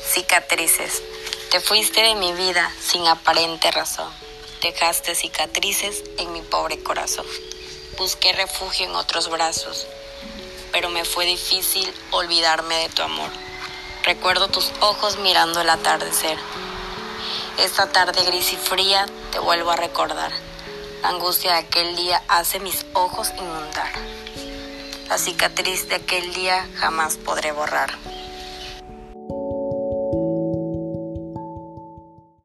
Cicatrices. Te fuiste de mi vida sin aparente razón. Dejaste cicatrices en mi pobre corazón. Busqué refugio en otros brazos, pero me fue difícil olvidarme de tu amor. Recuerdo tus ojos mirando el atardecer. Esta tarde gris y fría te vuelvo a recordar. La angustia de aquel día hace mis ojos inundar. La cicatriz de aquel día jamás podré borrar.